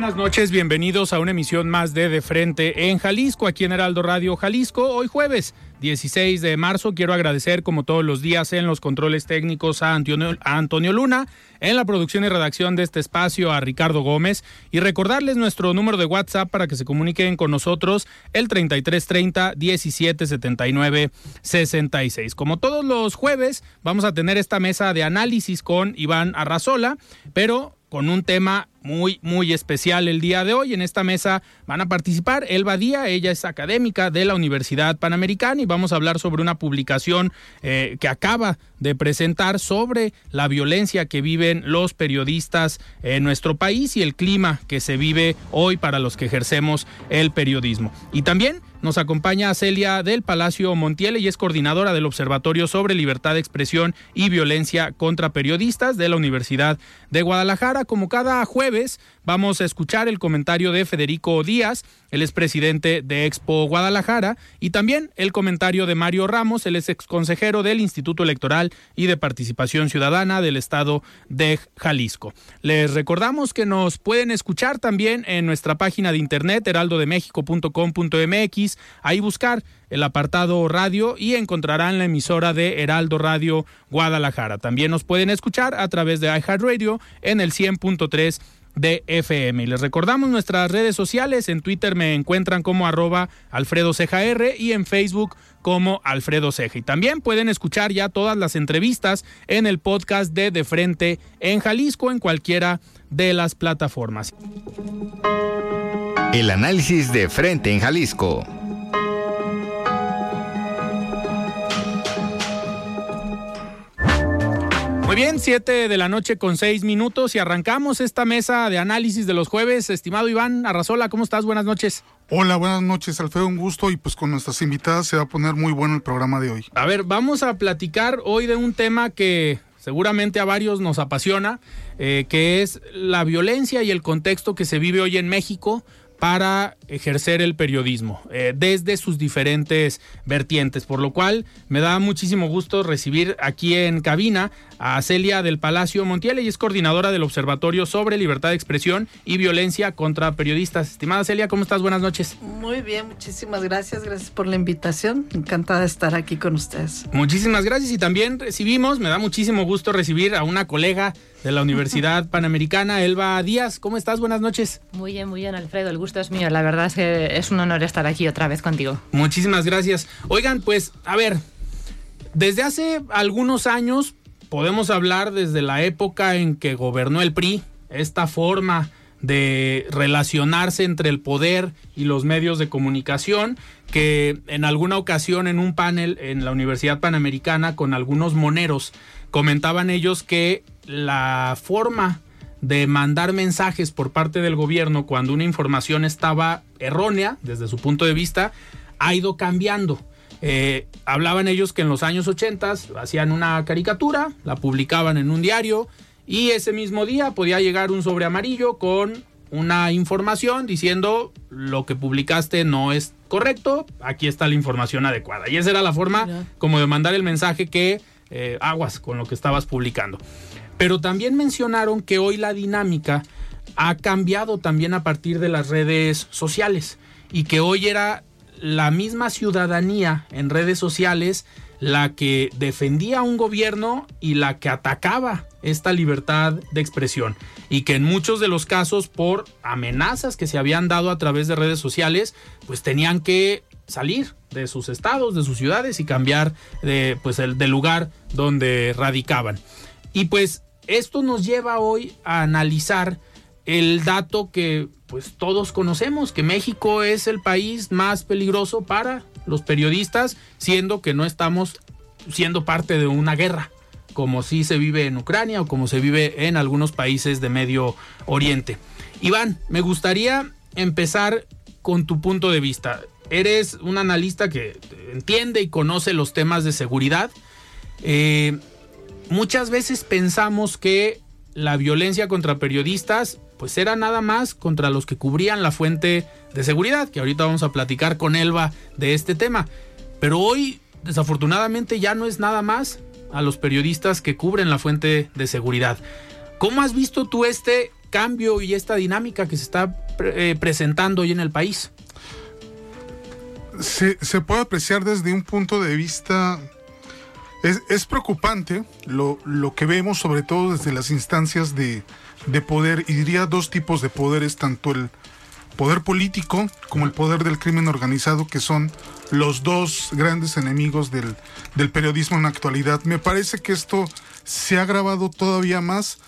Buenas noches. Bienvenidos a una emisión más de De Frente en Jalisco, aquí en Heraldo Radio Jalisco. Hoy jueves 16 de marzo quiero agradecer como todos los días en los controles técnicos a Antonio, a Antonio Luna, en la producción y redacción de este espacio a Ricardo Gómez y recordarles nuestro número de WhatsApp para que se comuniquen con nosotros el 3330 1779 66. Como todos los jueves vamos a tener esta mesa de análisis con Iván Arrazola, pero con un tema muy, muy especial el día de hoy. En esta mesa van a participar Elba Díaz, ella es académica de la Universidad Panamericana y vamos a hablar sobre una publicación eh, que acaba de presentar sobre la violencia que viven los periodistas en nuestro país y el clima que se vive hoy para los que ejercemos el periodismo. Y también nos acompaña Celia del Palacio Montiel y es coordinadora del Observatorio sobre Libertad de Expresión y Violencia contra Periodistas de la Universidad de Guadalajara. Como cada jueves, vamos a escuchar el comentario de Federico Díaz, el expresidente de Expo Guadalajara, y también el comentario de Mario Ramos, el ex consejero del Instituto Electoral y de Participación Ciudadana del Estado de Jalisco. Les recordamos que nos pueden escuchar también en nuestra página de internet heraldodemexico.com.mx, ahí buscar el apartado radio y encontrarán la emisora de Heraldo Radio Guadalajara. También nos pueden escuchar a través de iHeartRadio en el 100.3 de FM. Y les recordamos nuestras redes sociales. En Twitter me encuentran como arroba Alfredo Ceja y en Facebook como Alfredo Ceja. Y también pueden escuchar ya todas las entrevistas en el podcast de De Frente en Jalisco en cualquiera de las plataformas. El análisis de Frente en Jalisco. Muy bien, siete de la noche con seis minutos y arrancamos esta mesa de análisis de los jueves. Estimado Iván Arrazola, ¿cómo estás? Buenas noches. Hola, buenas noches, Alfredo, un gusto y pues con nuestras invitadas se va a poner muy bueno el programa de hoy. A ver, vamos a platicar hoy de un tema que seguramente a varios nos apasiona, eh, que es la violencia y el contexto que se vive hoy en México para ejercer el periodismo eh, desde sus diferentes vertientes, por lo cual me da muchísimo gusto recibir aquí en cabina a Celia del Palacio Montiel, y es coordinadora del Observatorio sobre Libertad de Expresión y Violencia contra Periodistas. Estimada Celia, ¿cómo estás? Buenas noches. Muy bien, muchísimas gracias, gracias por la invitación, encantada de estar aquí con ustedes. Muchísimas gracias y también recibimos, me da muchísimo gusto recibir a una colega de la Universidad Panamericana, Elba Díaz. ¿Cómo estás? Buenas noches. Muy bien, muy bien, Alfredo. El gusto es mío. La verdad es que es un honor estar aquí otra vez contigo. Muchísimas gracias. Oigan, pues, a ver, desde hace algunos años podemos hablar desde la época en que gobernó el PRI, esta forma de relacionarse entre el poder y los medios de comunicación, que en alguna ocasión en un panel en la Universidad Panamericana con algunos moneros comentaban ellos que la forma de mandar mensajes por parte del gobierno cuando una información estaba errónea desde su punto de vista ha ido cambiando. Eh, hablaban ellos que en los años 80 hacían una caricatura, la publicaban en un diario y ese mismo día podía llegar un sobre amarillo con una información diciendo lo que publicaste no es correcto, aquí está la información adecuada. Y esa era la forma como de mandar el mensaje que eh, aguas con lo que estabas publicando. Pero también mencionaron que hoy la dinámica ha cambiado también a partir de las redes sociales y que hoy era la misma ciudadanía en redes sociales la que defendía un gobierno y la que atacaba esta libertad de expresión y que en muchos de los casos por amenazas que se habían dado a través de redes sociales pues tenían que salir de sus estados, de sus ciudades y cambiar de, pues, el, lugar donde radicaban. Y pues esto nos lleva hoy a analizar el dato que pues todos conocemos, que México es el país más peligroso para los periodistas, siendo que no estamos siendo parte de una guerra, como si se vive en Ucrania o como se vive en algunos países de Medio Oriente. Iván, me gustaría empezar con tu punto de vista. Eres un analista que entiende y conoce los temas de seguridad. Eh, muchas veces pensamos que la violencia contra periodistas pues era nada más contra los que cubrían la fuente de seguridad, que ahorita vamos a platicar con Elba de este tema. Pero hoy, desafortunadamente, ya no es nada más a los periodistas que cubren la fuente de seguridad. ¿Cómo has visto tú este cambio y esta dinámica que se está eh, presentando hoy en el país? Se, se, puede apreciar desde un punto de vista... Es, es preocupante lo, lo que vemos, sobre todo desde las instancias de, de poder, y diría dos tipos de poderes, tanto el poder político como el poder del crimen organizado, que son los dos grandes enemigos del, del periodismo en la actualidad. Me parece que esto se ha agravado todavía más.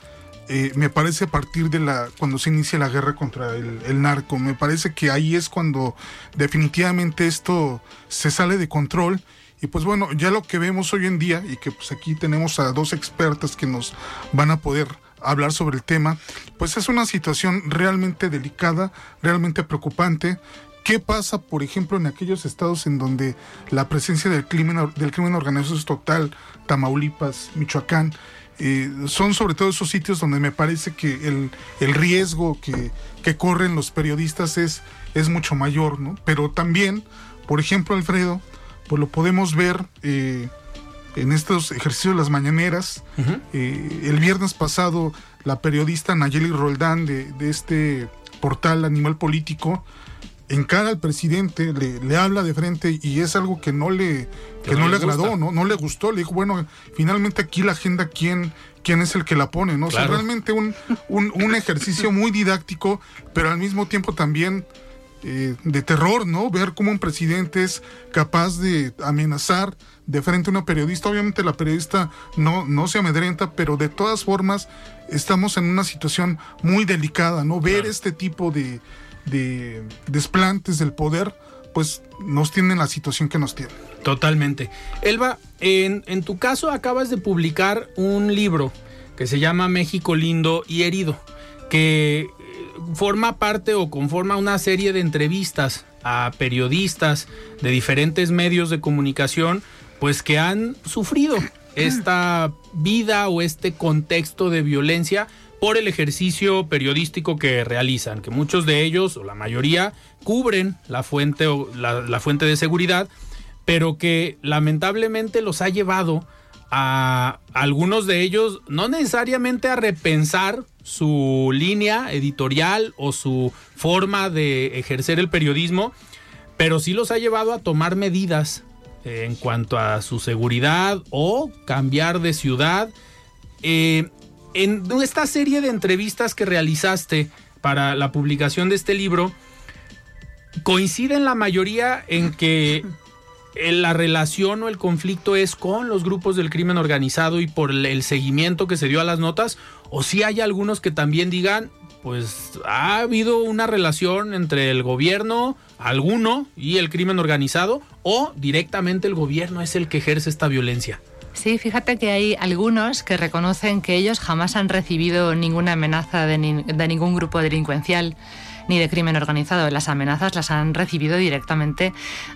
Eh, me parece a partir de la cuando se inicia la guerra contra el, el, narco me parece que ahí es cuando definitivamente esto se sale de control y pues bueno ya lo que vemos hoy en día y que pues aquí tenemos a dos expertas que nos van a poder hablar sobre el tema, pues es una situación realmente delicada, realmente preocupante. ¿Qué pasa, por ejemplo, en aquellos estados en donde la presencia del crimen, del crimen organizado es total, Tamaulipas, Michoacán? Eh, son sobre todo esos sitios donde me parece que el, el riesgo que, que, corren los periodistas es, es mucho mayor, ¿no? Pero también, por ejemplo, Alfredo, pues lo podemos ver eh, en estos ejercicios de las mañaneras. Uh -huh. eh, el viernes pasado, la periodista Nayeli Roldán de, de, este portal Animal Político encara al presidente, le, le, habla de frente y es algo que no le, que no, no le agradó, ¿no? no le gustó. Le dijo, bueno, finalmente aquí la agenda, ¿quién, quién es el que la pone? ¿no? Claro. O sea, realmente un, un, un ejercicio muy didáctico, pero al mismo tiempo también eh, de terror, ¿no? Ver cómo un presidente es capaz de amenazar de frente a una periodista. Obviamente la periodista no, no se amedrenta, pero de todas formas estamos en una situación muy delicada, ¿no? Ver claro. este tipo de, de desplantes del poder, pues nos tienen la situación que nos tienen. Totalmente. Elba, en, en tu caso acabas de publicar un libro que se llama México lindo y herido, que forma parte o conforma una serie de entrevistas a periodistas de diferentes medios de comunicación, pues que han sufrido esta vida o este contexto de violencia por el ejercicio periodístico que realizan, que muchos de ellos, o la mayoría, cubren la fuente, o la, fuente de seguridad, pero que lamentablemente los ha llevado a algunos de ellos no necesariamente a repensar su línea editorial o su forma de ejercer el periodismo, pero sí los ha llevado a tomar medidas en cuanto a su seguridad o cambiar de ciudad. Eh, en esta serie de entrevistas que realizaste para la publicación de este libro, coinciden la mayoría en que la relación o el conflicto es con los grupos del crimen organizado y por el seguimiento que se dio a las notas, o si hay algunos que también digan, pues ha habido una relación entre el gobierno, alguno, y el crimen organizado, o directamente el gobierno es el que ejerce esta violencia. Sí, fíjate que hay algunos que reconocen que ellos jamás han recibido ninguna amenaza de, de ningún grupo delincuencial ni de crimen organizado. Las amenazas las han recibido directamente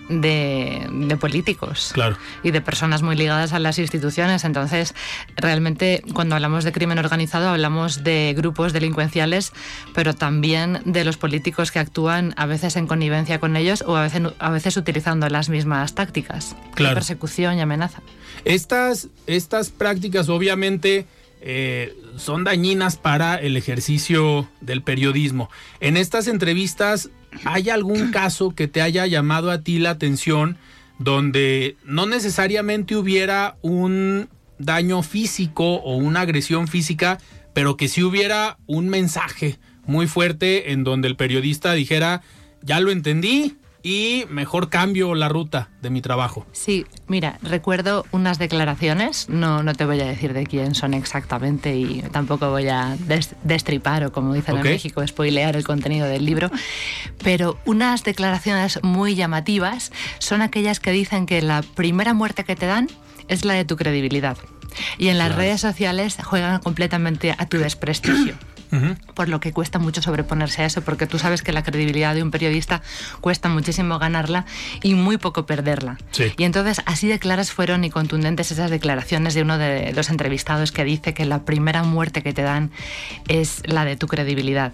de, de, políticos claro. y de personas muy ligadas a las instituciones. Entonces, realmente, cuando hablamos de crimen organizado, hablamos de grupos delincuenciales, pero también de los políticos que actúan a veces en connivencia con ellos o a veces, a veces utilizando las mismas tácticas claro. de persecución y amenaza. Estas, estas prácticas, obviamente, eh, son dañinas para el ejercicio del periodismo. En estas entrevistas, ¿hay algún caso que te haya llamado a ti la atención donde no necesariamente hubiera un daño físico o una agresión física, pero que sí hubiera un mensaje muy fuerte en donde el periodista dijera, ya lo entendí, y mejor cambio la ruta de mi trabajo. Sí, mira, recuerdo unas declaraciones, no, no te voy a decir de quién son exactamente y tampoco voy a destripar o como dicen en México, spoilear el contenido del libro, pero unas declaraciones muy llamativas son aquellas que dicen que la primera muerte que te dan es la de tu credibilidad. Y en las redes sociales juegan completamente a tu desprestigio por lo que cuesta mucho sobreponerse a eso, porque tú sabes que la credibilidad de un periodista cuesta muchísimo ganarla y muy poco perderla. Y entonces así de claras fueron y contundentes esas declaraciones de uno de los entrevistados que dice que la primera muerte que te dan es la de tu credibilidad.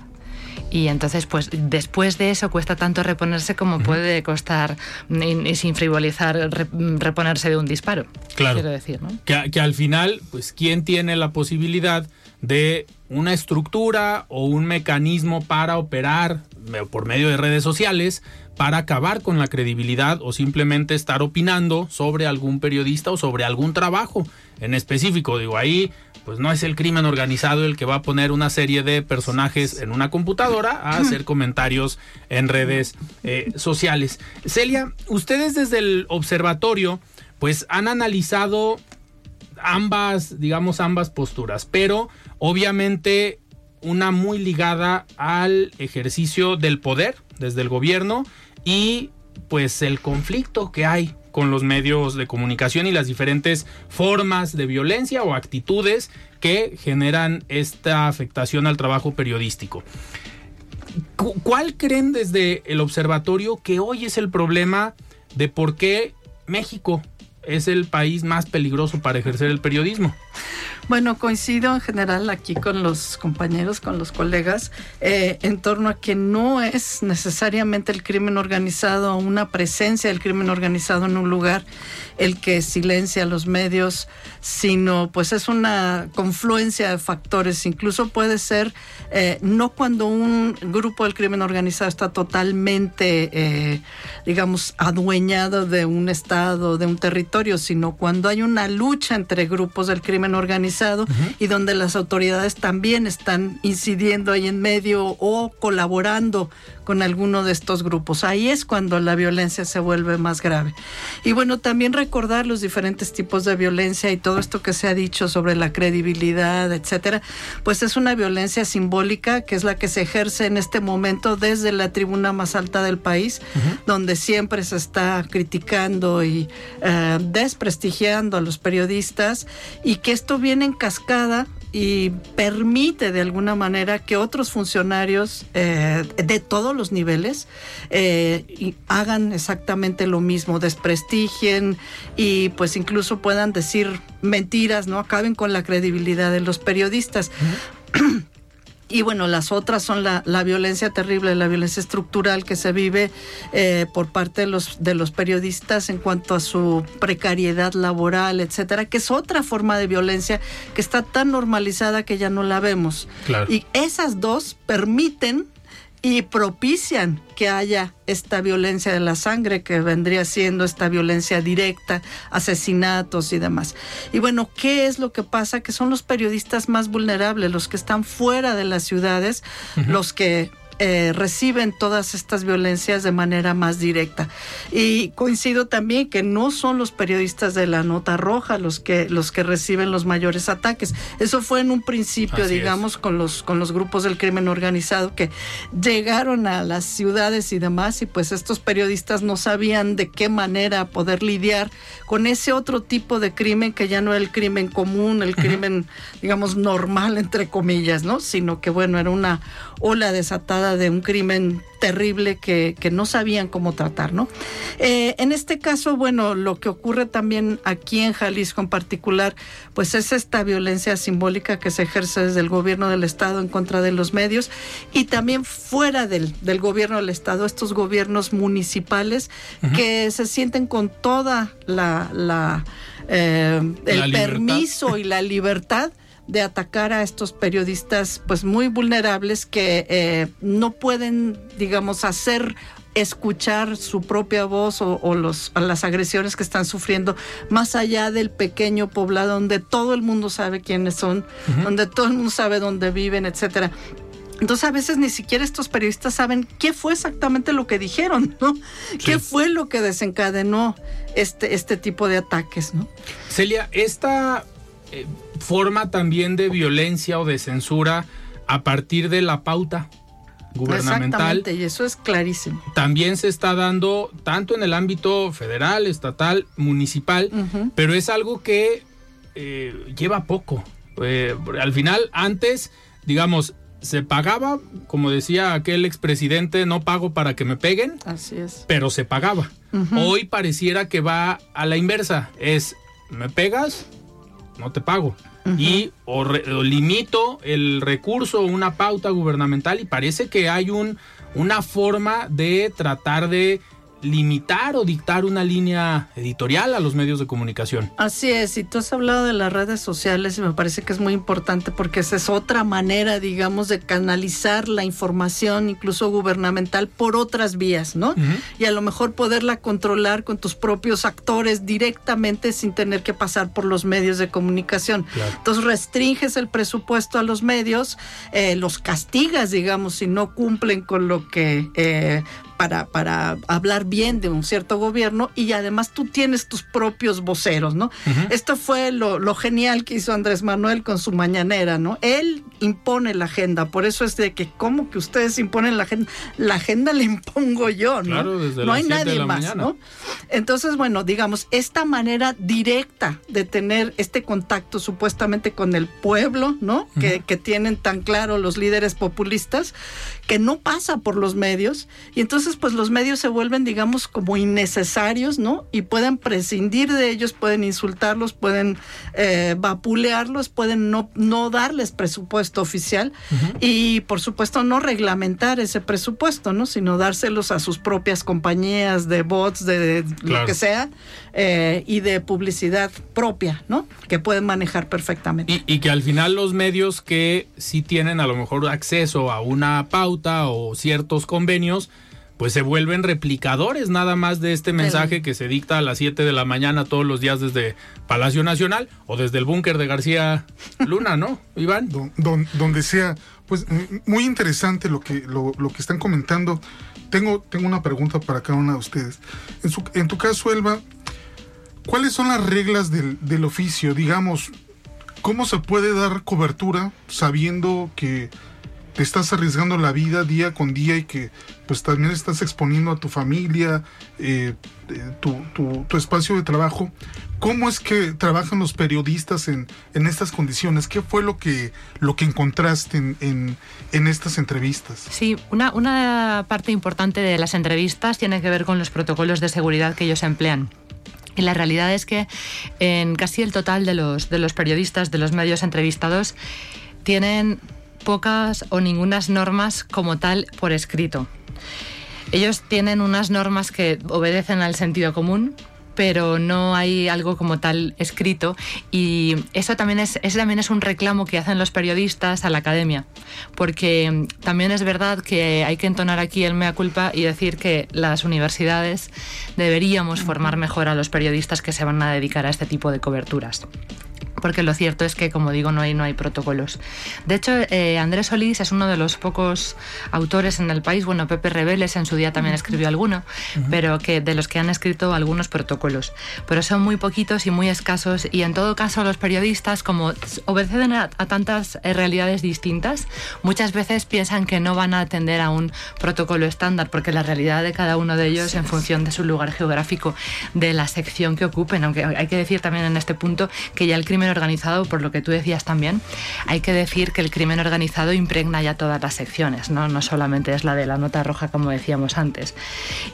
Y entonces, pues después de eso cuesta tanto reponerse como puede costar, y, sin frivolizar, reponerse de un disparo. Claro. Quiero decir, ¿no? Que, que al final, pues, ¿quién tiene la posibilidad de una estructura o un mecanismo para operar por medio de redes sociales para acabar con la credibilidad o simplemente estar opinando sobre algún periodista o sobre algún trabajo en específico. Digo, ahí pues no es el crimen organizado el que va a poner una serie de personajes en una computadora a hacer comentarios en redes eh, sociales. Celia, ustedes desde el observatorio pues han analizado ambas, digamos, ambas posturas, pero obviamente una muy ligada al ejercicio del poder desde el gobierno y pues el conflicto que hay con los medios de comunicación y las diferentes formas de violencia o actitudes que generan esta afectación al trabajo periodístico. ¿Cuál creen desde el observatorio que hoy es el problema de por qué México es el país más peligroso para ejercer el periodismo. Bueno, coincido en general aquí con los compañeros, con los colegas, eh, en torno a que no es necesariamente el crimen organizado, una presencia del crimen organizado en un lugar el que silencia los medios, sino pues es una confluencia de factores. Incluso puede ser eh, no cuando un grupo del crimen organizado está totalmente, eh, digamos, adueñado de un estado, de un territorio, sino cuando hay una lucha entre grupos del crimen organizado y donde las autoridades también están incidiendo ahí en medio o colaborando con alguno de estos grupos. Ahí es cuando la violencia se vuelve más grave. Y bueno, también recordar los diferentes tipos de violencia y todo esto que se ha dicho sobre la credibilidad, etcétera, pues es una violencia simbólica que es la que se ejerce en este momento desde la tribuna más alta del país, donde siempre se está criticando y eh, desprestigiando a los periodistas y que esto viene en cascada y permite de alguna manera que otros funcionarios eh, de todos los niveles eh, hagan exactamente lo mismo, desprestigien y pues incluso puedan decir mentiras, ¿no? Acaben con la credibilidad de los periodistas. Y bueno, las otras son la, violencia terrible, la violencia estructural que se vive eh, por parte de los, de los periodistas en cuanto a su precariedad laboral, etcétera, que es otra forma de violencia que está tan normalizada que ya no la vemos. Y esas dos permiten y propician que haya esta violencia de la sangre que vendría siendo esta violencia directa, asesinatos y demás. Y bueno, ¿qué es lo que pasa? Que son los periodistas más vulnerables, los que están fuera de las ciudades, los que eh, reciben todas estas violencias de manera más directa. Y coincido también que no son los periodistas de la nota roja los que, los que reciben los mayores ataques. Eso fue en un principio, digamos, con los, con los grupos del crimen organizado que llegaron a las ciudades y demás, y pues estos periodistas no sabían de qué manera poder lidiar con ese otro tipo de crimen que ya no era el crimen común, el crimen, digamos, normal, entre comillas, ¿no? Sino que, bueno, era una ola desatada de un crimen terrible que, no sabían cómo tratar, ¿no? Eh, en este caso, bueno, lo que ocurre también aquí en Jalisco en particular, pues es esta violencia simbólica que se ejerce desde el gobierno del Estado en contra de los medios y también fuera del, gobierno del Estado, estos gobiernos municipales que se sienten con toda la, eh, el permiso y la libertad de atacar a estos periodistas pues muy vulnerables que eh, no pueden digamos hacer escuchar su propia voz o, los, las agresiones que están sufriendo, más allá del pequeño poblado donde todo el mundo sabe quiénes son, donde todo el mundo sabe dónde viven, etcétera. Entonces a veces ni siquiera estos periodistas saben qué fue exactamente lo que dijeron, ¿no? ¿Qué fue lo que desencadenó este, este tipo de ataques, ¿no? Celia, esta eh, forma también de violencia o de censura a partir de la pauta gubernamental. Exactamente, y eso es clarísimo. También se está dando tanto en el ámbito federal, estatal, municipal, pero es algo que eh, lleva poco. Eh, al final, antes, digamos, se pagaba, como decía aquel expresidente, no pago para que me peguen. Así es. Pero se pagaba. Hoy pareciera que va a la inversa. Es, me pegas, no te pago. Y o, limito el recurso, una pauta gubernamental y parece que hay un, una forma de tratar de limitar o dictar una línea editorial a los medios de comunicación. Así es, y tú has hablado de las redes sociales y me parece que es muy importante porque esa es otra manera, digamos, de canalizar la información, incluso gubernamental, por otras vías, ¿no? Y a lo mejor poderla controlar con tus propios actores directamente sin tener que pasar por los medios de comunicación. Entonces restringes el presupuesto a los medios, eh, los castigas, digamos, si no cumplen con lo que... Eh, para, para hablar bien de un cierto gobierno y además tú tienes tus propios voceros, ¿no? Esto fue lo, lo, genial que hizo Andrés Manuel con su mañanera, ¿no? Él impone la agenda, por eso es de que como que ustedes imponen la agenda, la agenda la impongo yo, ¿no? Claro, desde no hay nadie más, ¿no? Entonces, bueno, digamos, esta manera directa de tener este contacto supuestamente con el pueblo, ¿no? que, que tienen tan claro los líderes populistas, que no pasa por los medios, y entonces pues los medios se vuelven, digamos, como innecesarios, ¿no? Y pueden prescindir de ellos, pueden insultarlos, pueden eh, vapulearlos, pueden no, no darles presupuesto oficial y por supuesto no reglamentar ese presupuesto, ¿no? Sino dárselos a sus propias compañías de bots, de, lo que sea, eh, y de publicidad propia, ¿no? Que pueden manejar perfectamente. Y, y que al final los medios que sí tienen a lo mejor acceso a una pauta o ciertos convenios, pues se vuelven replicadores nada más de este mensaje que se dicta a las 7 de la mañana todos los días desde Palacio Nacional o desde el búnker de García Luna, ¿no, Iván? donde sea. Pues muy interesante lo que, lo, que están comentando. Tengo, tengo una pregunta para cada una de ustedes. En, su, en tu caso, Elba, ¿cuáles son las reglas del, del oficio? Digamos, ¿cómo se puede dar cobertura sabiendo que te estás arriesgando la vida día con día y que pues también estás exponiendo a tu familia, eh, eh, tu, espacio de trabajo. ¿Cómo es que trabajan los periodistas en, en estas condiciones? ¿Qué fue lo que, lo que encontraste en, en, estas entrevistas? Sí, una, una parte importante de las entrevistas tiene que ver con los protocolos de seguridad que ellos emplean. Y la realidad es que en casi el total de los, de los periodistas, de los medios entrevistados, tienen pocas o ningunas normas como tal por escrito. Ellos tienen unas normas que obedecen al sentido común, pero no hay algo como tal escrito y eso también es ese también es un reclamo que hacen los periodistas a la academia porque también es verdad que hay que entonar aquí el mea culpa y decir que las universidades deberíamos formar mejor a los periodistas que se van a dedicar a este tipo de coberturas porque lo cierto es que, como digo, no hay, no hay protocolos. De hecho, eh, Andrés Solís es uno de los pocos autores en el país, bueno, Pepe Rebeles en su día también escribió alguno, pero que de los que han escrito algunos protocolos. Pero son muy poquitos y muy escasos y en todo caso los periodistas, como obedecen a, tantas eh, realidades distintas, muchas veces piensan que no van a atender a un protocolo estándar, porque la realidad de cada uno de ellos, en función de su lugar geográfico, de la sección que ocupen, aunque hay que decir también en este punto que ya el crimen organizado, por lo que tú decías también, hay que decir que el crimen organizado impregna ya todas las secciones, no, no solamente es la de la nota roja como decíamos antes.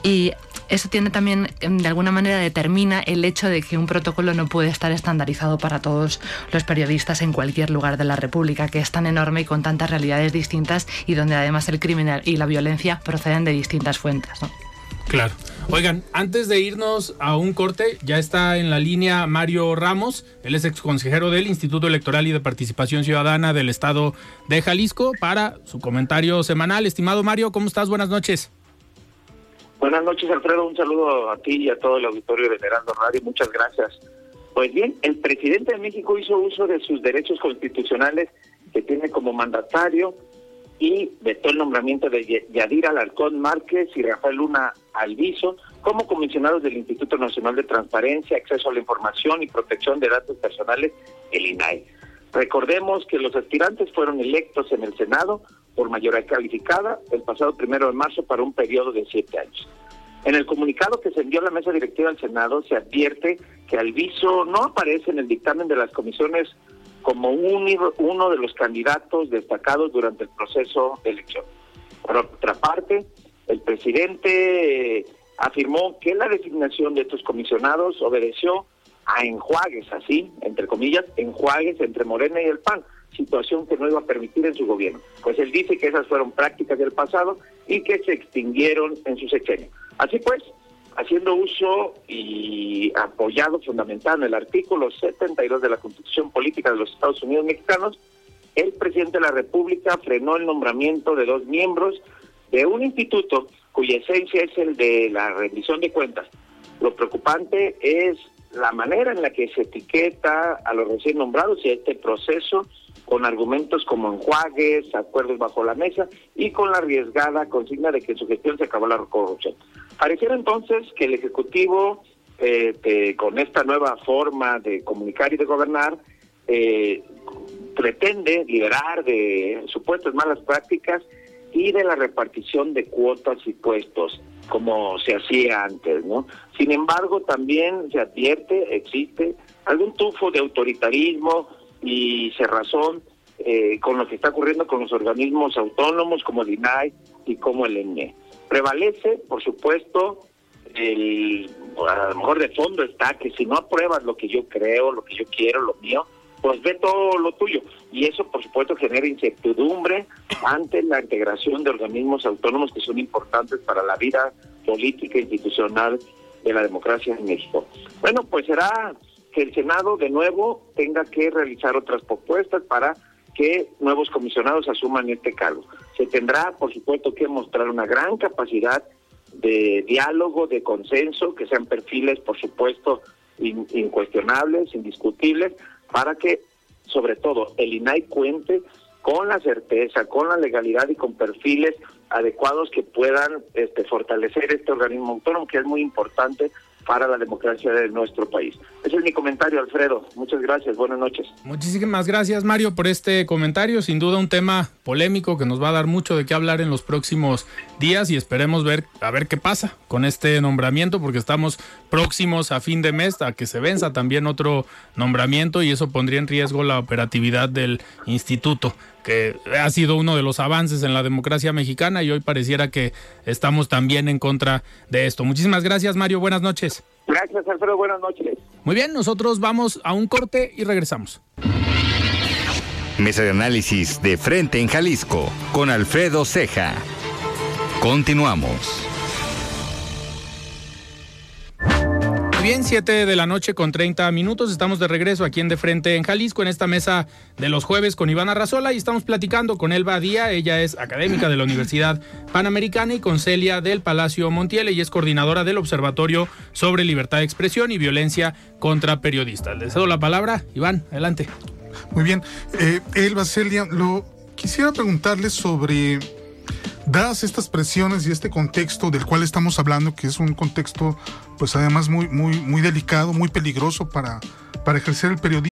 Y eso tiene también, em, de alguna manera, determina el hecho de que un protocolo no puede estar estandarizado para todos los periodistas en cualquier lugar de la República, que es tan enorme y con tantas realidades distintas y donde además el crimen y la violencia proceden de distintas fuentes. ¿no? Claro. Oigan, antes de irnos a un corte, ya está en la línea Mario Ramos, él es ex consejero del Instituto Electoral y de Participación Ciudadana del Estado de Jalisco, para su comentario semanal. Estimado Mario, ¿cómo estás? Buenas noches. Buenas noches, Alfredo. Un saludo a ti y a todo el auditorio de Heraldo Radio. Muchas gracias. Pues bien, el presidente de México hizo uso de sus derechos constitucionales que tiene como mandatario y vetó el nombramiento de Yadira Alarcón Márquez y Rafael Luna Alviso como comisionados del Instituto Nacional de Transparencia, Acceso a la Información y Protección de Datos Personales, el INAI. Recordemos que los aspirantes fueron electos en el Senado por mayoría calificada el pasado primero de marzo para un periodo de siete años. En el comunicado que se envió a la mesa directiva del Senado se advierte que Alviso no aparece en el dictamen de las comisiones como uno de los candidatos destacados durante el proceso de elección. Por otra parte, el presidente afirmó que la designación de estos comisionados obedeció a enjuagues, así, entre comillas, enjuagues entre Morena y el PAN, situación que no iba a permitir en su gobierno. Pues él dice que esas fueron prácticas del pasado y que se extinguieron en su sexenio. Así pues, haciendo uso y apoyado fundamental en el artículo 72 de la Constitución Política de los Estados Unidos Mexicanos, el presidente de la República frenó el nombramiento de dos miembros de un instituto cuya esencia es el de la rendición de cuentas. Lo preocupante es la manera en la que se etiqueta a los recién nombrados y a este proceso con argumentos como enjuagues, acuerdos bajo la mesa y con la arriesgada consigna de que en su gestión se acabó la corrupción. Pareciera entonces que el Ejecutivo, eh, con esta nueva forma de comunicar y de gobernar, eh, pretende liberar de supuestas malas prácticas y de la repartición de cuotas y puestos como se hacía antes, ¿no? Sin embargo, también se advierte, existe algún tufo de autoritarismo y cerrazón eh, con lo que está ocurriendo con los organismos autónomos como el INAI y como el ENE. Prevalece, por supuesto, el, a lo mejor de fondo está que si no apruebas lo que yo creo, lo que yo quiero, lo mío, pues ve todo lo tuyo. Y eso, por supuesto, genera incertidumbre ante la integración de organismos autónomos que son importantes para la vida política e institucional de la democracia en México. Bueno, pues será que el Senado de nuevo tenga que realizar otras propuestas para que nuevos comisionados asuman este cargo. Se tendrá, por supuesto, que mostrar una gran capacidad de diálogo, de consenso, que sean perfiles, por supuesto, incuestionables, indiscutibles, para que, sobre todo, el INAI cuente con la certeza, con la legalidad y con perfiles adecuados que puedan este, fortalecer este organismo autónomo, que es muy importante para la democracia de nuestro país. Ese es mi comentario, Alfredo. Muchas gracias. Buenas noches. Muchísimas gracias, Mario, por este comentario. Sin duda un tema polémico que nos va a dar mucho de qué hablar en los próximos días y esperemos ver a ver qué pasa con este nombramiento porque estamos próximos a fin de mes a que se venza también otro nombramiento y eso pondría en riesgo la operatividad del instituto que ha sido uno de los avances en la democracia mexicana y hoy pareciera que estamos también en contra de esto. Muchísimas gracias, Mario. Buenas noches. Gracias, Alfredo. Buenas noches. Muy bien, nosotros vamos a un corte y regresamos. Mesa de análisis de frente en Jalisco con Alfredo Ceja. Continuamos. Bien, 7 de la noche con 30 minutos. Estamos de regreso aquí en De Frente en Jalisco, en esta mesa de los jueves con Ivana Razola y estamos platicando con Elba Díaz. Ella es académica de la Universidad Panamericana y con Celia del Palacio Montiel. y es coordinadora del Observatorio sobre Libertad de Expresión y Violencia contra Periodistas. Le cedo la palabra. Iván, adelante. Muy bien. Eh, Elba, Celia, lo quisiera preguntarle sobre dadas estas presiones y este contexto del cual estamos hablando, que es un contexto, pues además muy, muy, muy delicado, muy peligroso para, para ejercer el periodismo.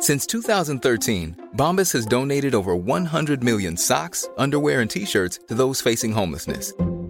Since 2013, Bombas has donated over 100 million socks, underwear, and t-shirts to those facing homelessness.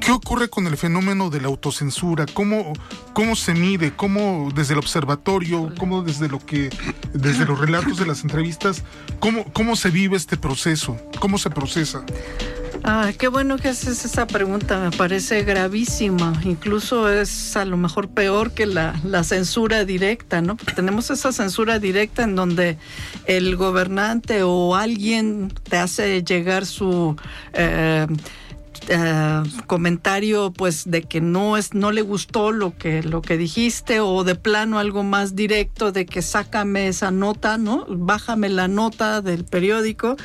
¿Qué ocurre con el fenómeno de la autocensura? ¿Cómo, cómo se mide? ¿Cómo desde el observatorio? ¿Cómo desde lo que desde los relatos de las entrevistas? ¿Cómo, cómo se vive este proceso? ¿Cómo se procesa? Ah, qué bueno que haces esa pregunta, me parece gravísima. Incluso es a lo mejor peor que la, la censura directa, ¿no? Porque tenemos esa censura directa en donde el gobernante o alguien te hace llegar su eh, eh, comentario pues de que no es no le gustó lo que lo que dijiste o de plano algo más directo de que sácame esa nota no bájame la nota del periódico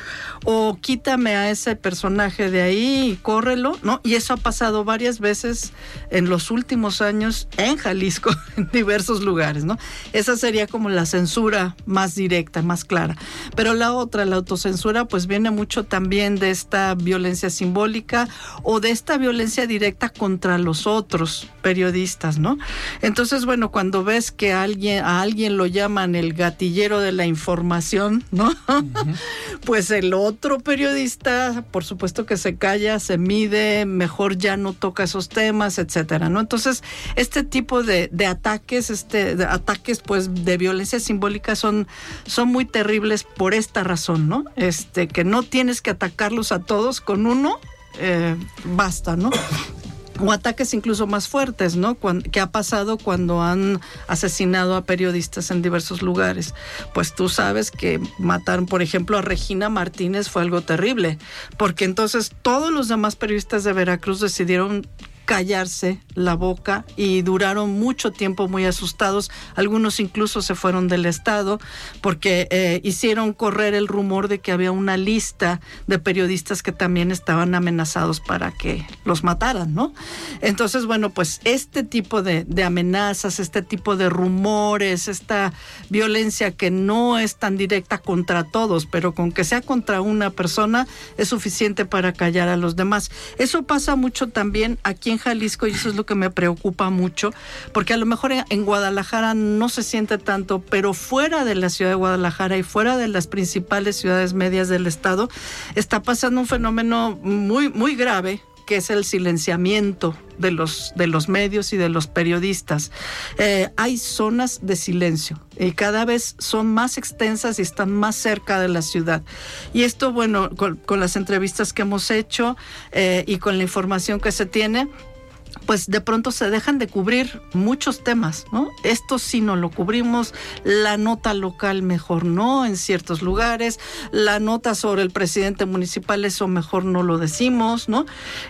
o quítame a ese personaje de ahí y córrelo no y eso ha pasado varias veces en los últimos años en Jalisco en diversos lugares no esa sería como la censura más directa más clara. Pero la otra la autocensura pues viene mucho también de esta violencia simbólica o de esta violencia directa contra los otros periodistas, ¿no? Entonces, bueno, cuando ves que alguien, a alguien lo llaman el gatillero de la información, ¿no? pues el otro periodista, por supuesto que se calla, se mide, mejor ya no toca esos temas, etcétera, ¿no? Entonces, este tipo de, de ataques, este, de ataques pues de violencia simbólica son, son muy terribles por esta razón, ¿no? Este, que no tienes que atacarlos a todos con uno eh, basta, ¿no? o ataques incluso más fuertes, ¿no? ¿Qué ha pasado cuando han asesinado a periodistas en diversos lugares? Pues tú sabes que mataron, por ejemplo, a Regina Martínez fue algo terrible, porque entonces todos los demás periodistas de Veracruz decidieron callarse la boca y duraron mucho tiempo muy asustados. Algunos incluso se fueron del Estado porque eh, hicieron correr el rumor de que había una lista de periodistas que también estaban amenazados para que los mataran, ¿no? Entonces, bueno, pues este tipo de, de amenazas, este tipo de rumores, esta violencia que no es tan directa contra todos, pero con que sea contra una persona es suficiente para callar a los demás. Eso pasa mucho también aquí en Jalisco y eso es lo que me preocupa mucho, porque a lo mejor en Guadalajara no se siente tanto, pero fuera de la ciudad de Guadalajara y fuera de las principales ciudades medias del estado, está pasando un fenómeno muy, muy grave que es el silenciamiento de los, de los medios y de los periodistas. Eh, hay zonas de silencio y cada vez son más extensas y están más cerca de la ciudad. Y esto, bueno, con, las entrevistas que hemos hecho eh, y con la información que se tiene, pues de pronto se dejan de cubrir muchos temas, ¿no? Esto sí no lo cubrimos, la nota local mejor no en ciertos lugares, la nota sobre el presidente municipal eso mejor no lo decimos, ¿no?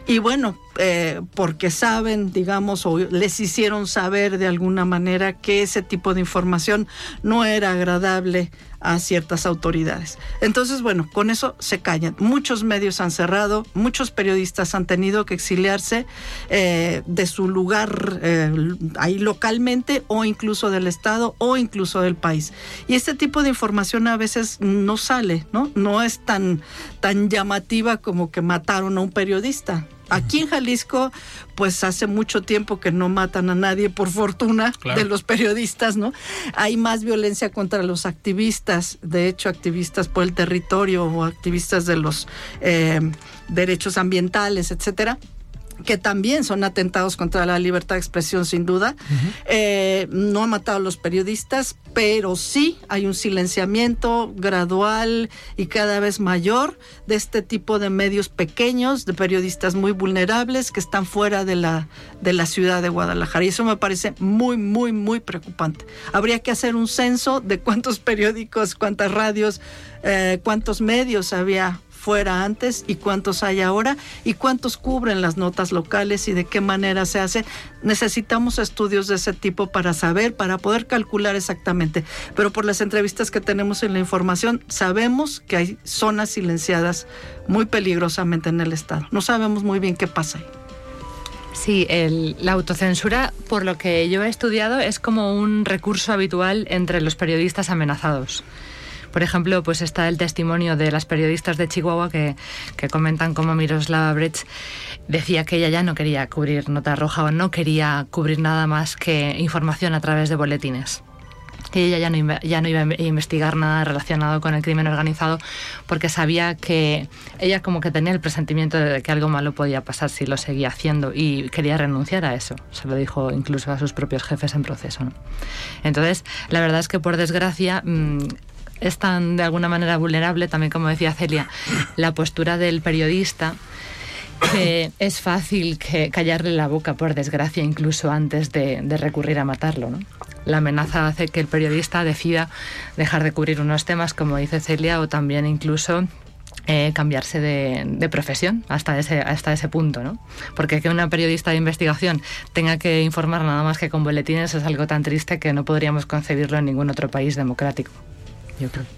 Y bueno, eh, porque saben, digamos, o les hicieron saber de alguna manera que ese tipo de información no era agradable a ciertas autoridades. Entonces, bueno, con eso se callan. Muchos medios han cerrado, muchos periodistas han tenido que exiliarse eh, de su lugar eh, ahí localmente o incluso del Estado o incluso del país. Y este tipo de información a veces no sale, ¿no? No es tan, tan llamativa como que mataron a un periodista. Aquí en Jalisco, pues hace mucho tiempo que no matan a nadie, por fortuna, de los periodistas, ¿no? Hay más violencia contra los activistas, de hecho, activistas por el territorio o activistas de los eh, derechos ambientales, etcétera que también son atentados contra la libertad de expresión sin duda. Eh, no ha matado a los periodistas, pero sí hay un silenciamiento gradual y cada vez mayor de este tipo de medios pequeños, de periodistas muy vulnerables que están fuera de la, de la ciudad de Guadalajara. Y eso me parece muy, muy, muy preocupante. Habría que hacer un censo de cuántos periódicos, cuántas radios, eh, cuántos medios había fuera antes y cuántos hay ahora y cuántos cubren las notas locales y de qué manera se hace. Necesitamos estudios de ese tipo para saber, para poder calcular exactamente. Pero por las entrevistas que tenemos en la información, sabemos que hay zonas silenciadas muy peligrosamente en el Estado. No sabemos muy bien qué pasa ahí. Sí, la autocensura, por lo que yo he estudiado, es como un recurso habitual entre los periodistas amenazados Por ejemplo, pues está el testimonio de las periodistas de Chihuahua que, que comentan cómo Miroslava Brecht decía que ella ya no quería cubrir nota roja o no quería cubrir nada más que información a través de boletines que ella ya no, ya no iba a investigar nada relacionado con el crimen organizado porque sabía que ella como que tenía el presentimiento de que algo malo podía pasar si lo seguía haciendo y quería renunciar a eso. Se lo dijo incluso a sus propios jefes en proceso. Entonces, la verdad es que por desgracia... Es tan de alguna manera vulnerable, también como decía Celia, la postura del periodista que es fácil que callarle la boca, por desgracia, incluso antes de, de recurrir a matarlo. ¿no? la amenaza hace que el periodista decida dejar de cubrir unos temas, como dice Celia, o también incluso eh, cambiarse de, profesión hasta ese, hasta ese punto, ¿no? Porque que una periodista de investigación tenga que informar nada más que con boletines es algo tan triste que no podríamos concebirlo en ningún otro país democrático.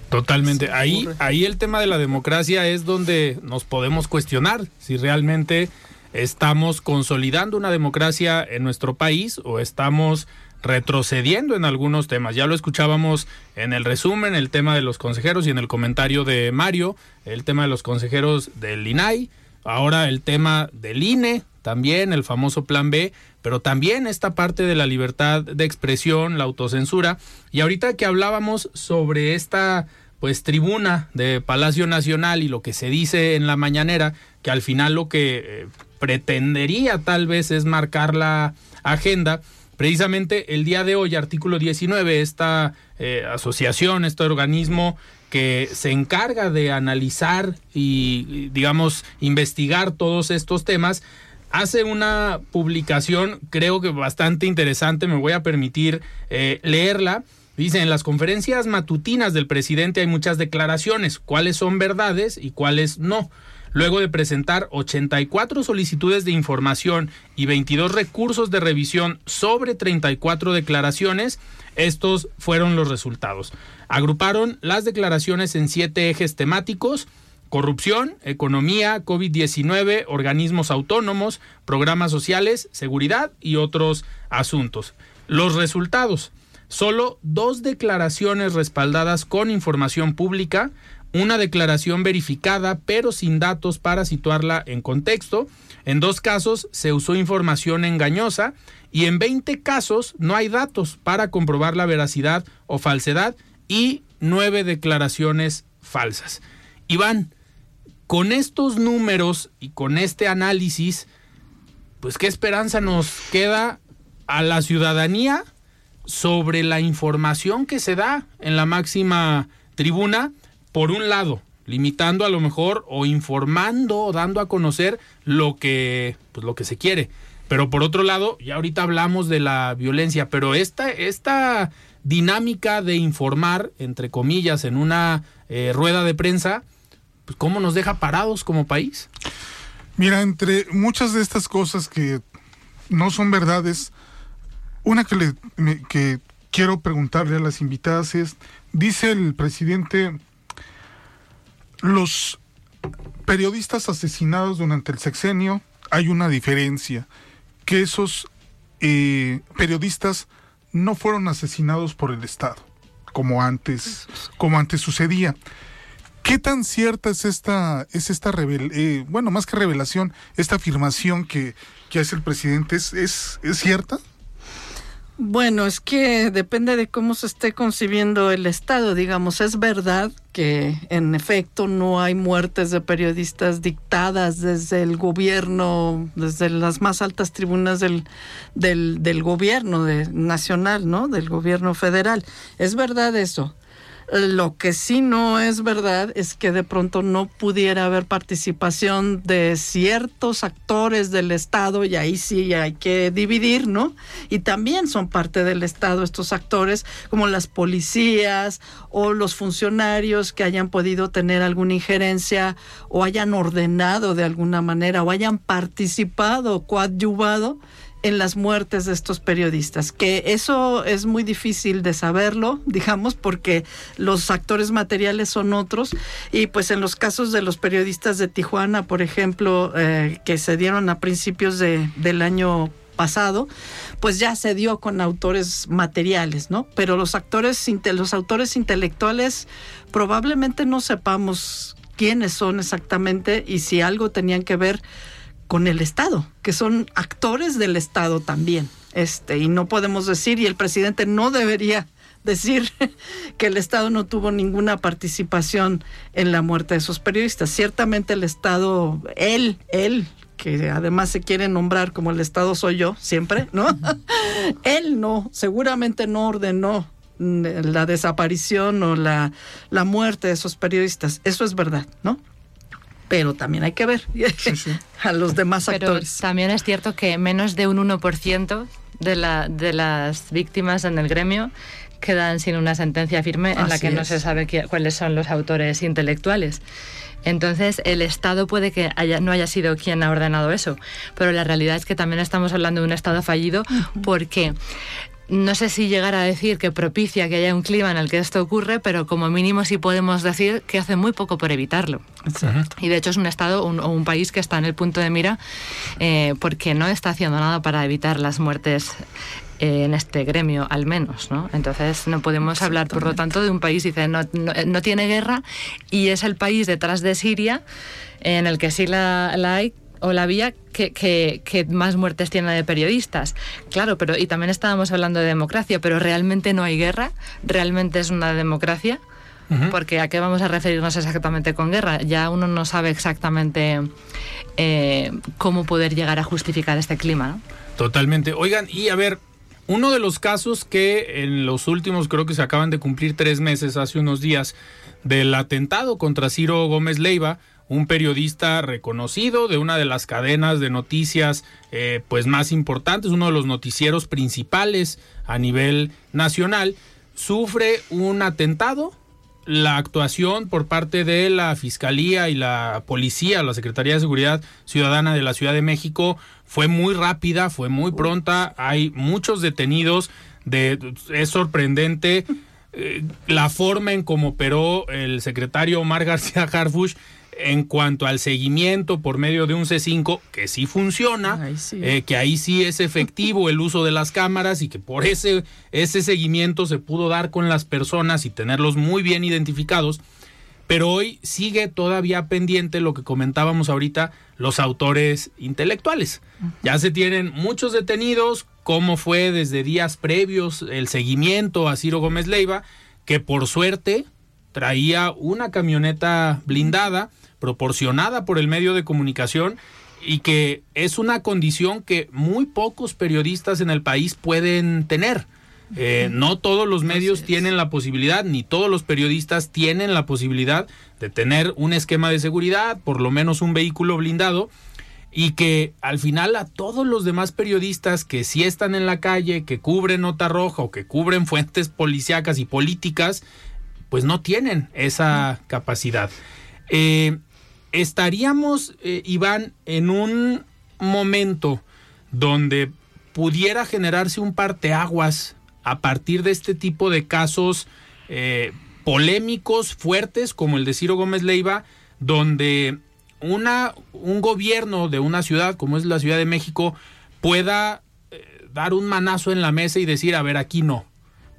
Totalmente. Ahí, ahí el tema de la democracia es donde nos podemos cuestionar si realmente estamos consolidando una democracia en nuestro país o estamos retrocediendo en algunos temas. Ya lo escuchábamos en el resumen, el tema de los consejeros y en el comentario de Mario, el tema de los consejeros del INAI, ahora el tema del INE, también el famoso plan B, pero también esta parte de la libertad de expresión, la autocensura. Y ahorita que hablábamos sobre esta pues tribuna de Palacio Nacional y lo que se dice en la mañanera, que al final lo que eh, pretendería tal vez es marcar la agenda, Precisamente el día de hoy, artículo 19, esta eh, asociación, este organismo que se encarga de analizar y, digamos, investigar todos estos temas, hace una publicación, creo que bastante interesante, me voy a permitir eh, leerla. Dice, en las conferencias matutinas del presidente hay muchas declaraciones, cuáles son verdades y cuáles no. Luego de presentar 84 solicitudes de información y 22 recursos de revisión sobre 34 declaraciones, estos fueron los resultados. Agruparon las declaraciones en siete ejes temáticos, corrupción, economía, COVID-19, organismos autónomos, programas sociales, seguridad y otros asuntos. Los resultados. Solo dos declaraciones respaldadas con información pública, una declaración verificada pero sin datos para situarla en contexto. En dos casos se usó información engañosa y en 20 casos no hay datos para comprobar la veracidad o falsedad y nueve declaraciones falsas. Iván, con estos números y con este análisis, pues qué esperanza nos queda a la ciudadanía sobre la información que se da en la máxima tribuna por un lado, limitando a lo mejor o informando o dando a conocer lo que, pues, lo que se quiere. Pero por otro lado, ya ahorita hablamos de la violencia, pero esta, esta dinámica de informar, entre comillas, en una eh, rueda de prensa, pues cómo nos deja parados como país. Mira, entre muchas de estas cosas que no son verdades, una que, le, que quiero preguntarle a las invitadas es, dice el presidente los periodistas asesinados durante el sexenio, hay una diferencia, que esos eh, periodistas no fueron asesinados por el Estado, como antes, como antes sucedía. ¿Qué tan cierta es esta, es esta eh, bueno, más que revelación, esta afirmación que, que hace el presidente, ¿es, es, es cierta? Bueno, es que depende de cómo se esté concibiendo el Estado. Digamos, es verdad que en efecto no hay muertes de periodistas dictadas desde el gobierno, desde las más altas tribunas del, del, del gobierno de, nacional, ¿no? Del gobierno federal. Es verdad eso. Lo que sí no es verdad es que de pronto no pudiera haber participación de ciertos actores del Estado y ahí sí hay que dividir, ¿no? Y también son parte del Estado estos actores como las policías o los funcionarios que hayan podido tener alguna injerencia o hayan ordenado de alguna manera o hayan participado, coadyuvado en las muertes de estos periodistas, que eso es muy difícil de saberlo, digamos, porque los actores materiales son otros, y pues en los casos de los periodistas de Tijuana, por ejemplo, eh, que se dieron a principios de, del año pasado, pues ya se dio con autores materiales, ¿no? Pero los actores, los autores intelectuales probablemente no sepamos quiénes son exactamente y si algo tenían que ver con el Estado, que son actores del Estado también. Este, y no podemos decir, y el presidente no debería decir que el Estado no tuvo ninguna participación en la muerte de esos periodistas. Ciertamente el Estado, él, él, que además se quiere nombrar como el Estado soy yo siempre, ¿no? él no, seguramente no ordenó la desaparición o la, la muerte de esos periodistas. Eso es verdad, ¿no? Pero también hay que ver a los demás actores. también es cierto que menos de un 1% de, la, de las víctimas en el gremio quedan sin una sentencia firme en la que no se sabe cuáles son los autores intelectuales. Entonces, el Estado puede que no haya sido quien ha ordenado eso, pero la realidad es que también estamos hablando de un Estado fallido porque no sé si llegar a decir que propicia que haya un clima en el que esto ocurre, pero como mínimo sí podemos decir que hace muy poco por evitarlo. Y de hecho es un Estado o un, país que está en el punto de mira eh, porque no está haciendo nada para evitar las muertes eh, en este gremio, al menos. ¿no? Entonces no podemos hablar, por lo tanto, de un país dice no, no, tiene guerra y es el país detrás de Siria en el que sí la, la hay o la vía que, que, más muertes tiene de periodistas. Claro, pero y también estábamos hablando de democracia, pero realmente no hay guerra, realmente es una democracia. Porque a qué vamos a referirnos exactamente con guerra. Ya uno no sabe exactamente eh, cómo poder llegar a justificar este clima. ¿no? Totalmente. Oigan, y a ver, uno de los casos que en los últimos, creo que se acaban de cumplir tres meses, hace unos días, del atentado contra Ciro Gómez Leiva, un periodista reconocido de una de las cadenas de noticias eh, pues más importantes, uno de los noticieros principales a nivel nacional, sufre un atentado. La actuación por parte de la Fiscalía y la Policía, la Secretaría de Seguridad Ciudadana de la Ciudad de México fue muy rápida, fue muy pronta, hay muchos detenidos, de, es sorprendente eh, la forma en cómo operó el secretario Omar García Harfush en cuanto al seguimiento por medio de un C5, que sí funciona, eh, que ahí sí es efectivo el uso de las cámaras y que por ese, ese seguimiento se pudo dar con las personas y tenerlos muy bien identificados. Pero hoy sigue todavía pendiente lo que comentábamos ahorita, los autores intelectuales. Ya se tienen muchos detenidos, como fue desde días previos el seguimiento a Ciro Gómez Leiva, que por suerte traía una camioneta blindada proporcionada por el medio de comunicación y que es una condición que muy pocos periodistas en el país pueden tener. Eh, no todos los medios tienen la posibilidad, ni todos los periodistas tienen la posibilidad de tener un esquema de seguridad, por lo menos un vehículo blindado, y que al final a todos los demás periodistas que sí están en la calle, que cubren nota roja o que cubren fuentes policíacas y políticas, pues no tienen esa capacidad. Eh, estaríamos, eh, Iván, en un momento donde pudiera generarse un parteaguas a partir de este tipo de casos eh, polémicos, fuertes, como el de Ciro Gómez Leiva, donde una, un gobierno de una ciudad, como es la Ciudad de México, pueda eh, dar un manazo en la mesa y decir, a ver, aquí no.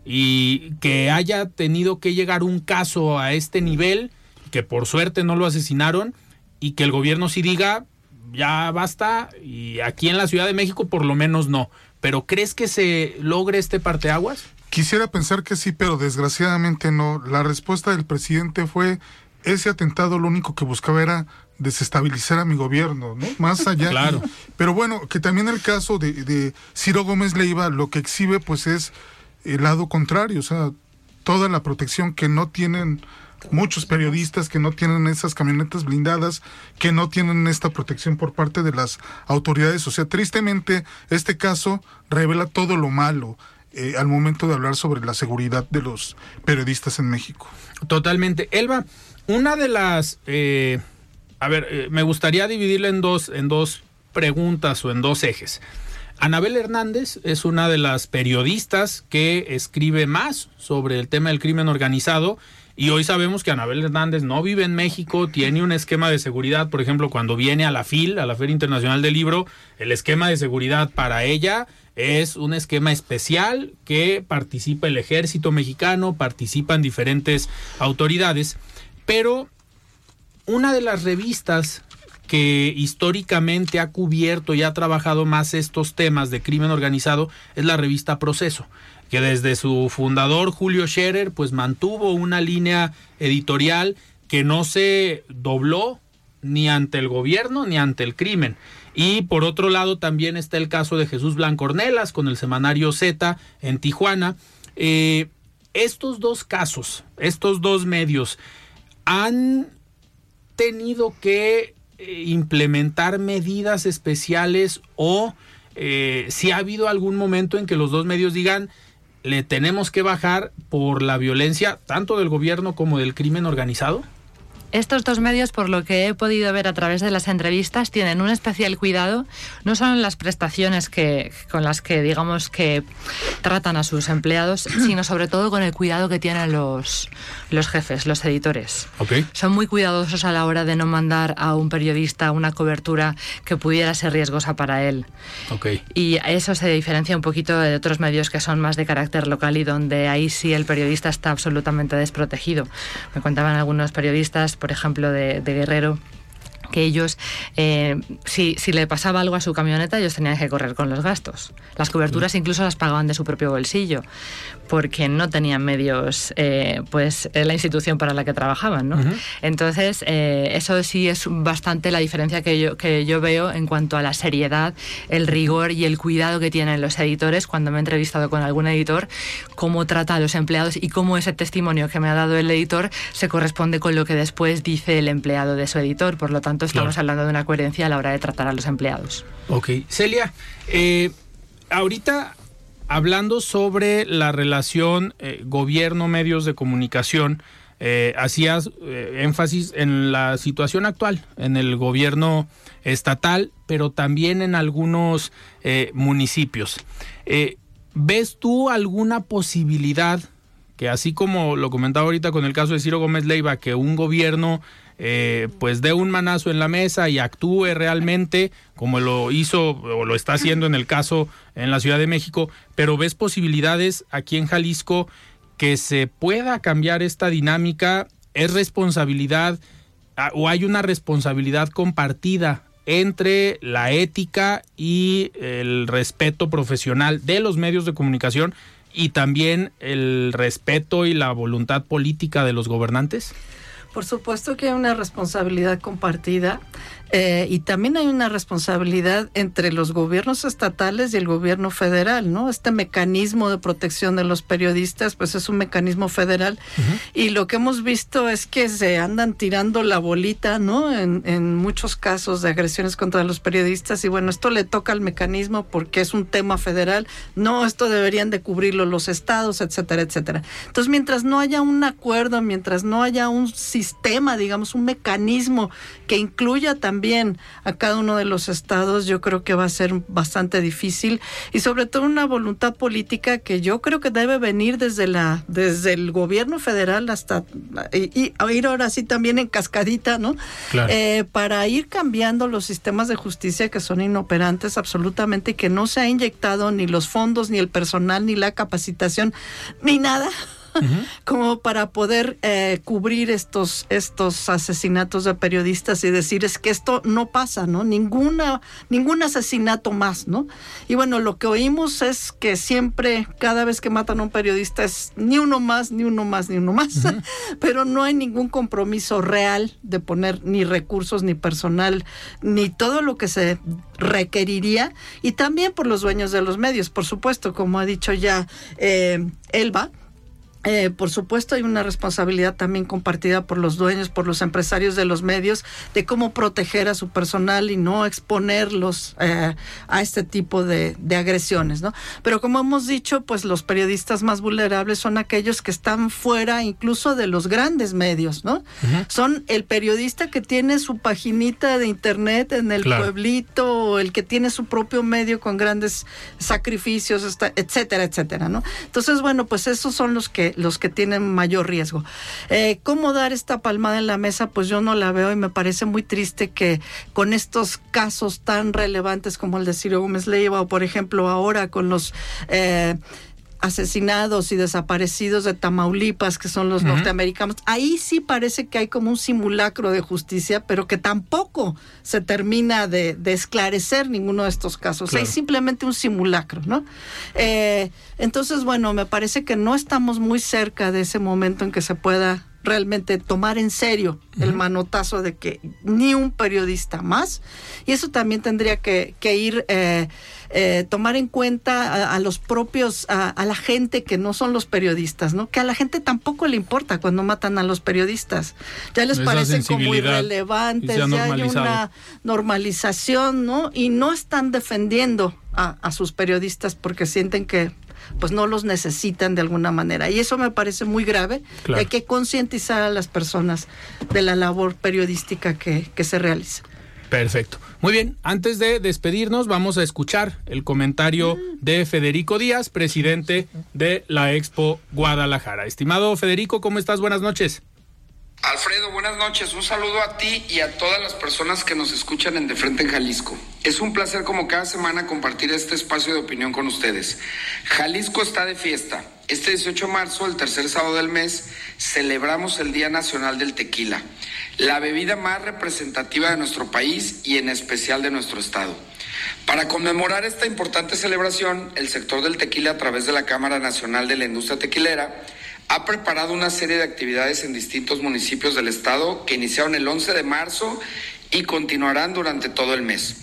Y que haya tenido que llegar un caso a este nivel, que por suerte no lo asesinaron, y que el gobierno sí diga, ya basta, y aquí en la Ciudad de México por lo menos no. Pero ¿crees que se logre este parteaguas? Quisiera pensar que sí, pero desgraciadamente no. La respuesta del presidente fue, ese atentado lo único que buscaba era desestabilizar a mi gobierno, ¿no? Más allá. claro. Pero bueno, que también el caso de, de Ciro Gómez Leiva lo que exhibe pues es el lado contrario, o sea, toda la protección que no tienen muchos periodistas que no tienen esas camionetas blindadas, que no tienen esta protección por parte de las autoridades. O sea, tristemente, este caso revela todo lo malo. Eh, al momento de hablar sobre la seguridad de los periodistas en México. Totalmente. Elba, una de las... Eh, a ver, eh, me gustaría dividirla en dos, en dos preguntas o en dos ejes. Anabel Hernández es una de las periodistas que escribe más sobre el tema del crimen organizado Y hoy sabemos que Anabel Hernández no vive en México, tiene un esquema de seguridad, por ejemplo, cuando viene a la FIL, a la Feria Internacional del Libro, el esquema de seguridad para ella es un esquema especial que participa el ejército mexicano, participan diferentes autoridades, pero una de las revistas que históricamente ha cubierto y ha trabajado más estos temas de crimen organizado es la revista Proceso que desde su fundador Julio Scherer pues mantuvo una línea editorial que no se dobló ni ante el gobierno ni ante el crimen. Y por otro lado también está el caso de Jesús Blancornelas con el semanario Z en Tijuana. Eh, estos dos casos, estos dos medios, han tenido que implementar medidas especiales o eh, si ha habido algún momento en que los dos medios digan le tenemos que bajar por la violencia tanto del gobierno como del crimen organizado? Estos dos medios, por lo que he podido ver a través de las entrevistas, tienen un especial cuidado, no solo en las prestaciones que, con las que, digamos, que tratan a sus empleados, sino sobre todo con el cuidado que tienen los, los jefes, los editores. Son muy cuidadosos a la hora de no mandar a un periodista una cobertura que pudiera ser riesgosa para él. Y eso se diferencia un poquito de otros medios que son más de carácter local y donde ahí sí el periodista está absolutamente desprotegido. Me contaban algunos periodistas por ejemplo, de, de Guerrero, que ellos, eh, si, si, le pasaba algo a su camioneta, ellos tenían que correr con los gastos. Las coberturas incluso las pagaban de su propio bolsillo, porque no tenían medios, eh, pues, la institución para la que trabajaban, ¿no? Entonces, eh, eso sí es bastante la diferencia que yo, que yo veo en cuanto a la seriedad, el rigor y el cuidado que tienen los editores cuando me he entrevistado con algún editor, cómo trata a los empleados y cómo ese testimonio que me ha dado el editor se corresponde con lo que después dice el empleado de su editor. Por lo tanto, estamos hablando de una coherencia a la hora de tratar a los empleados. Ok. Celia, eh, ahorita hablando sobre la relación eh, gobierno-medios de comunicación, eh, hacías énfasis en la situación actual, en el gobierno estatal, pero también en algunos municipios. ¿Ves tú alguna posibilidad que así como lo comentaba ahorita con el caso de Ciro Gómez Leiva, que un gobierno eh, pues dé un manazo en la mesa y actúe realmente como lo hizo o lo está haciendo en el caso en la Ciudad de México, pero ves posibilidades aquí en Jalisco que se pueda cambiar esta dinámica, es responsabilidad ah, o hay una responsabilidad compartida entre la ética y el respeto profesional de los medios de comunicación y también el respeto y la voluntad política de los gobernantes? Por supuesto que hay una responsabilidad compartida eh, y también hay una responsabilidad entre los gobiernos estatales y el gobierno federal, ¿no? Este mecanismo de protección de los periodistas, pues es un mecanismo federal y lo que hemos visto es que se andan tirando la bolita, ¿no? En, en muchos casos de agresiones contra los periodistas y bueno, esto le toca al mecanismo porque es un tema federal, no, esto deberían de cubrirlo los estados, etcétera, etcétera. Entonces, mientras no haya un acuerdo, mientras no haya un sistema, digamos, un mecanismo que incluya también a cada uno de los estados, yo creo que va a ser bastante difícil. Y sobre todo una voluntad política que yo creo que debe venir desde la desde el gobierno federal hasta y, ir ahora sí también en cascadita, ¿no? Eh, para ir cambiando los sistemas de justicia que son inoperantes absolutamente y que no se ha inyectado ni los fondos ni el personal ni la capacitación ni nada como para poder eh, cubrir estos, estos asesinatos de periodistas y decir es que esto no pasa, ¿no? Ninguna, ningún asesinato más, ¿no? Y bueno, lo que oímos es que siempre, cada vez que matan a un periodista es ni uno más, ni uno más, ni uno más, pero no hay ningún compromiso real de poner ni recursos, ni personal, ni todo lo que se requeriría y también por los dueños de los medios, por supuesto, como ha dicho ya eh, Elba, eh, por supuesto, hay una responsabilidad también compartida por los dueños, por los empresarios de los medios, de cómo proteger a su personal y no exponerlos eh, a este tipo de, agresiones, ¿no? Pero como hemos dicho, pues los periodistas más vulnerables son aquellos que están fuera incluso de los grandes medios, ¿no? Son el periodista que tiene su paginita de internet en el pueblito, el que tiene su propio medio con grandes sacrificios, etcétera, etcétera, ¿no? Entonces, bueno, pues esos son los que los que tienen mayor riesgo. Eh, ¿Cómo dar esta palmada en la mesa? Pues yo no la veo y me parece muy triste que con estos casos tan relevantes como el de Ciro Gómez Leiva o por ejemplo ahora con los... Eh, asesinados y desaparecidos de Tamaulipas, que son los norteamericanos, ahí sí parece que hay como un simulacro de justicia, pero que tampoco se termina de, esclarecer ninguno de estos casos. Hay simplemente un simulacro, ¿no? Eh, entonces, bueno, me parece que no estamos muy cerca de ese momento en que se pueda realmente tomar en serio el manotazo de que ni un periodista más. Y eso también tendría que, ir, eh, eh, tomar en cuenta a, los propios, a, la gente que no son los periodistas, ¿no? Que a la gente tampoco le importa cuando matan a los periodistas. Ya les parece como irrelevante, ya hay una normalización, ¿no? Y no están defendiendo a, a sus periodistas porque sienten que pues no los necesitan de alguna manera. Y eso me parece muy grave. Hay que concientizar a las personas de la labor periodística que, que se realiza. Perfecto. Muy bien, antes de despedirnos vamos a escuchar el comentario de Federico Díaz, presidente de la Expo Guadalajara. Estimado Federico, ¿cómo estás? Buenas noches. Alfredo, buenas noches. Un saludo a ti y a todas las personas que nos escuchan en De Frente en Jalisco. Es un placer como cada semana compartir este espacio de opinión con ustedes. Jalisco está de fiesta. Este 18 de marzo, el tercer sábado del mes, celebramos el Día Nacional del Tequila, la bebida más representativa de nuestro país y en especial de nuestro estado. Para conmemorar esta importante celebración, el sector del tequila a través de la Cámara Nacional de la Industria Tequilera ha preparado una serie de actividades en distintos municipios del estado que iniciaron el 11 de marzo y continuarán durante todo el mes.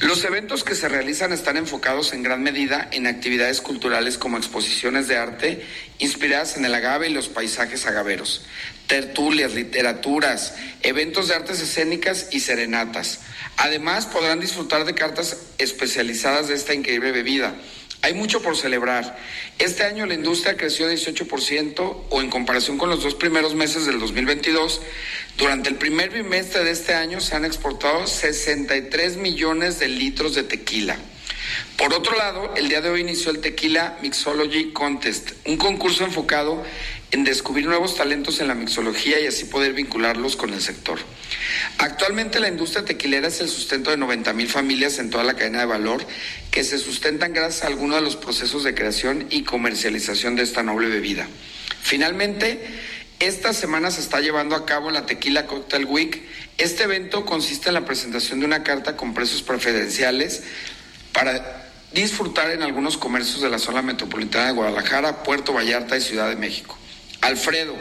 Los eventos que se realizan están enfocados en gran medida en actividades culturales como exposiciones de arte inspiradas en el agave y los paisajes agaveros, tertulias, literaturas, eventos de artes escénicas y serenatas. Además podrán disfrutar de cartas especializadas de esta increíble bebida hay mucho por celebrar. Este año la industria creció 18% o en comparación con los dos primeros meses del 2022. Durante el primer bimestre de este año se han exportado 63 millones de litros de tequila. Por otro lado, el día de hoy inició el Tequila Mixology Contest, un concurso enfocado en descubrir nuevos talentos en la mixología y así poder vincularlos con el sector. Actualmente la industria tequilera es el sustento de 90 mil familias en toda la cadena de valor que se sustentan gracias a algunos de los procesos de creación y comercialización de esta noble bebida. Finalmente, esta semana se está llevando a cabo la Tequila Cocktail Week. Este evento consiste en la presentación de una carta con precios preferenciales para disfrutar en algunos comercios de la zona metropolitana de Guadalajara, Puerto Vallarta y Ciudad de México. Alfredo,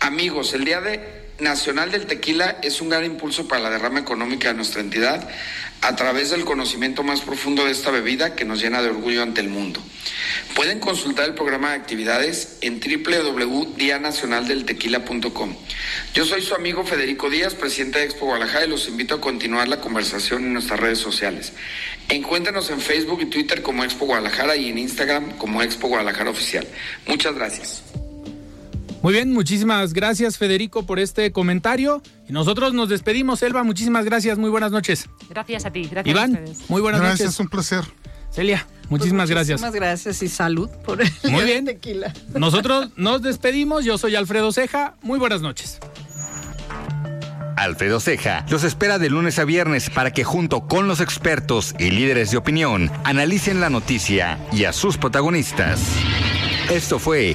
amigos, el Día de Nacional del Tequila es un gran impulso para la derrama económica de nuestra entidad a través del conocimiento más profundo de esta bebida que nos llena de orgullo ante el mundo. Pueden consultar el programa de actividades en www.dianacionaldeltequila.com. Yo soy su amigo Federico Díaz, presidente de Expo Guadalajara, y los invito a continuar la conversación en nuestras redes sociales. Encuéntrenos en Facebook y Twitter como Expo Guadalajara y en Instagram como Expo Guadalajara Oficial. Muchas gracias. Muy bien, muchísimas gracias Federico por este comentario. Y nosotros nos despedimos, Elba, muchísimas gracias, muy buenas noches. Gracias a ti, gracias Iván, a ustedes. muy buenas noches. Gracias, un placer. Celia, muchísimas pues gracias. Muchísimas gracias y salud por el Muy bien. tequila. Nosotros nos despedimos, yo soy Alfredo Ceja, muy buenas noches. Alfredo Ceja los espera de lunes a viernes para que junto con los expertos y líderes de opinión analicen la noticia y a sus protagonistas. Esto fue